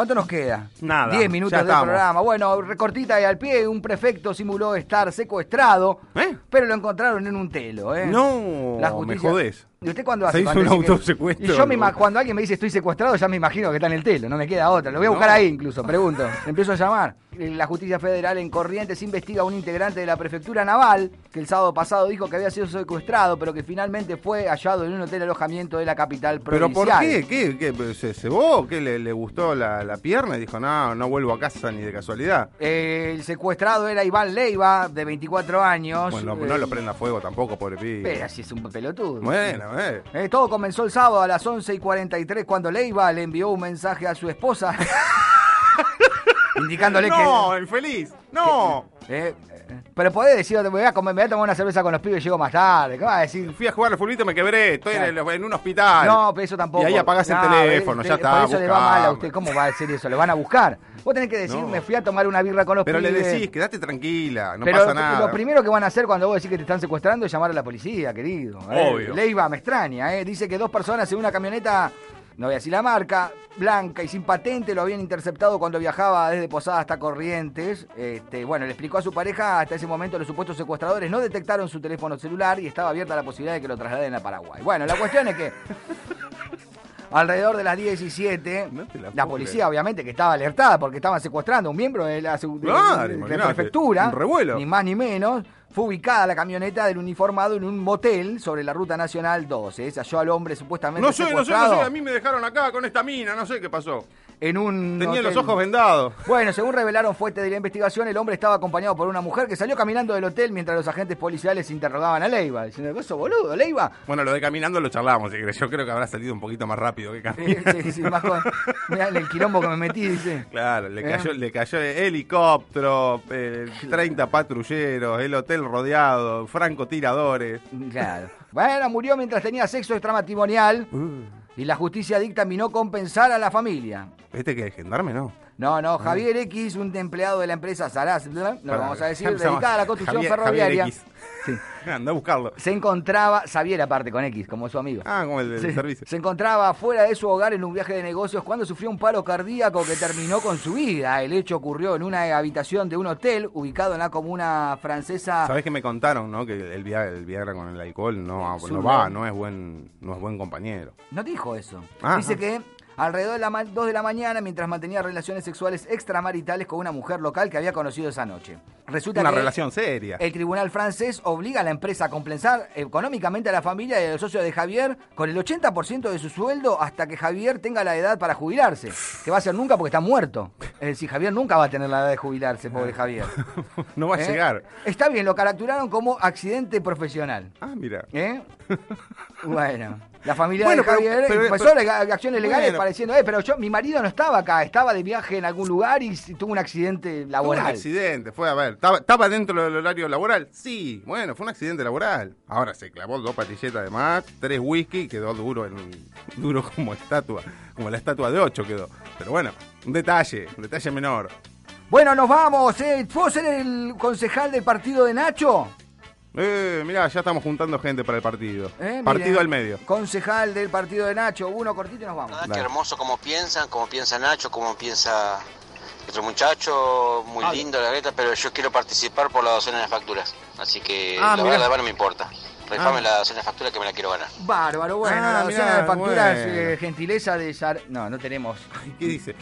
¿Cuánto nos queda? Nada, Diez minutos del estamos. programa. Bueno, recortita y al pie, un prefecto simuló estar secuestrado, ¿Eh? pero lo encontraron en un telo, ¿eh? No, La me jodés. ¿Y usted cuándo hace? Se hizo cuando un que- autosecuestro. Y yo me ima- cuando alguien me dice estoy secuestrado, ya me imagino que está en el telo, no me queda otra. Lo voy a buscar No. ahí incluso, pregunto. Empiezo a llamar. La justicia federal en Corrientes investiga a un integrante de la prefectura naval que el sábado pasado dijo que había sido secuestrado, pero que finalmente fue hallado en un hotel alojamiento de la capital ¿Pero provincial. por qué? ¿Qué? ¿Qué? ¿Se cebó? ¿Qué? ¿Le, le gustó la, la pierna? Y dijo, no, no vuelvo a casa ni de casualidad. Eh, el secuestrado era Iván Leiva, de 24 años. Bueno, no, Eh, no lo prenda fuego tampoco, pobre pibe. Pero así es un pelotudo. Bueno, eh. Eh, todo comenzó el sábado a las 11 y 43 cuando Leiva le envió un mensaje a su esposa indicándole No, infeliz. No. que... eh, eh, pero podés decir, me voy, a comer, me voy a tomar una cerveza con los pibes y llego más tarde. ¿Qué vas a decir? Fui a jugar al fulbito, me quebré. Estoy en, Claro. el- en un hospital. No, pero eso tampoco. Y ahí apagás el No, teléfono, eh, ya eh, está. Por eso le va mal a usted. ¿Cómo va a decir eso? Le van a buscar. Vos tenés que decir, No. me fui a tomar una birra con los Pero le pibes. decís, quédate tranquila, no Pero pasa nada. lo primero que van a hacer cuando vos decís que te están secuestrando es llamar a la policía, querido. ¿eh? Obvio. Leiva me extraña, ¿eh? Dice que dos personas en una camioneta, no voy a decir la marca, blanca y sin patente, lo habían interceptado cuando viajaba desde Posada hasta Corrientes. Este, bueno, le explicó a su pareja, hasta ese momento los supuestos secuestradores no detectaron su teléfono celular y estaba abierta la posibilidad de que lo trasladen a Paraguay. Bueno, la cuestión es que... Alrededor de las 17, No te la policía obviamente que estaba alertada porque estaban secuestrando a un miembro de la, de- prefectura, revuelo. ni más ni menos, fue ubicada la camioneta del uniformado en un motel sobre la ruta nacional 12. Se halló al hombre supuestamente No sé, no sé, no secuestrado sé. A mí me dejaron acá con esta mina, no sé qué pasó. En un Tenía los ojos vendados. Bueno, según revelaron fuentes de la investigación, el hombre estaba acompañado por una mujer que salió caminando del hotel mientras los agentes policiales interrogaban a Leiva, diciendo, ¿eso boludo, Leiva? Bueno, lo de caminando lo charlamos. Yo creo que habrá salido un poquito más rápido que Sí, caminando. sí, sí, más con- mirá el quilombo que me metí, dice. Claro, le ¿Eh? cayó, le cayó helicóptero, eh, 30 patrulleros, el hotel rodeado, francotiradores. Claro. Bueno, murió mientras tenía sexo extramatrimonial y la justicia dictaminó compensar a la familia. ¿Este que es gendarme, no? No, no, Javier X, un empleado de la empresa Saraz, no lo vamos a decir, dedicada a la construcción Javier- ferroviaria. Javier X. Sí. Anda a buscarlo. Se encontraba, Xavier aparte con X, como su amigo. Ah, como el del Sí. servicio. Se encontraba fuera de su hogar en un viaje de negocios cuando sufrió un paro cardíaco que terminó con su vida. El hecho ocurrió en una habitación de un hotel ubicado en la comuna francesa. Sabés que me contaron, ¿no? Que el Viagra, el Viagra con el alcohol no, va, no. no es buen, no es buen compañero. No dijo eso. Ah, Dice ah. que alrededor de las 2 de la mañana, mientras mantenía relaciones sexuales extramaritales con una mujer local que había conocido esa noche. Resulta Una que relación seria. el tribunal francés obliga a la empresa a compensar económicamente a la familia y a los socios de Javier con el 80% de su sueldo hasta que Javier tenga la edad para jubilarse. Que va a ser nunca porque está muerto. Es decir, Javier nunca va a tener la edad de jubilarse, pobre Javier. no va a ¿Eh? llegar. Está bien, lo caracteraron como accidente profesional. Ah, mira. ¿Eh? Bueno, la familia Bueno, de Javier pero- empezó pero- acciones legales Bueno. pareciendo, eh, pero yo, mi marido no estaba acá, estaba de viaje en algún lugar y tuvo un accidente Fue un laboral. accidente, fue a ver. ¿Estaba, estaba dentro del horario laboral? Sí, bueno, fue un accidente laboral. Ahora se clavó dos patilletas de más, tres whisky y quedó duro, en, duro como estatua, como la estatua de ocho quedó. Pero bueno, un detalle, un detalle menor. Bueno, nos vamos, eh. ¿Puedo ser el concejal del partido de Nacho? Eh, mirá, ya estamos juntando gente para el partido. Eh, partido mire. al medio. Concejal del partido de Nacho, uno cortito y nos vamos. Ah, qué hermoso como piensan, como piensa Nacho, como piensa otro muchacho, muy Ah, lindo la letra, pero yo quiero participar por la docencia de facturas. Así que Ah, la mirá. verdad, no me importa. Rifame Ah. la docena de facturas que me la quiero ganar. Bárbaro, bueno, Ah, la docena mirá, de facturas, bueno. eh, gentileza de Sar... No, no tenemos. ¿Qué dice?